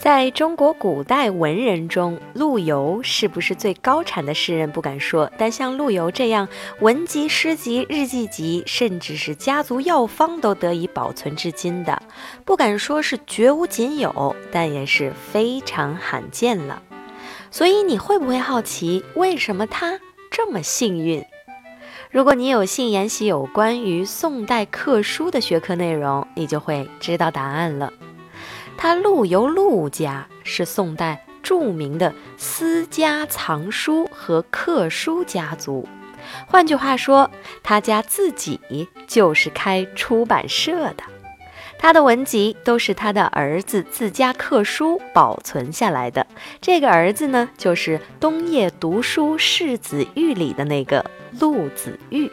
在中国古代文人中，陆游是不是最高产的诗人不敢说，但像陆游这样文集、诗集、日记集，甚至是家族药方都得以保存至今的，不敢说是绝无仅有，但也是非常罕见了。所以你会不会好奇，为什么他这么幸运？如果你有幸研习有关于宋代刻书的学科内容，你就会知道答案了。他陆游陆家是宋代著名的私家藏书和刻书家族，换句话说，他家自己就是开出版社的。他的文集都是他的儿子自家刻书保存下来的。这个儿子呢，就是东叶读书世子玉里的那个陆子玉。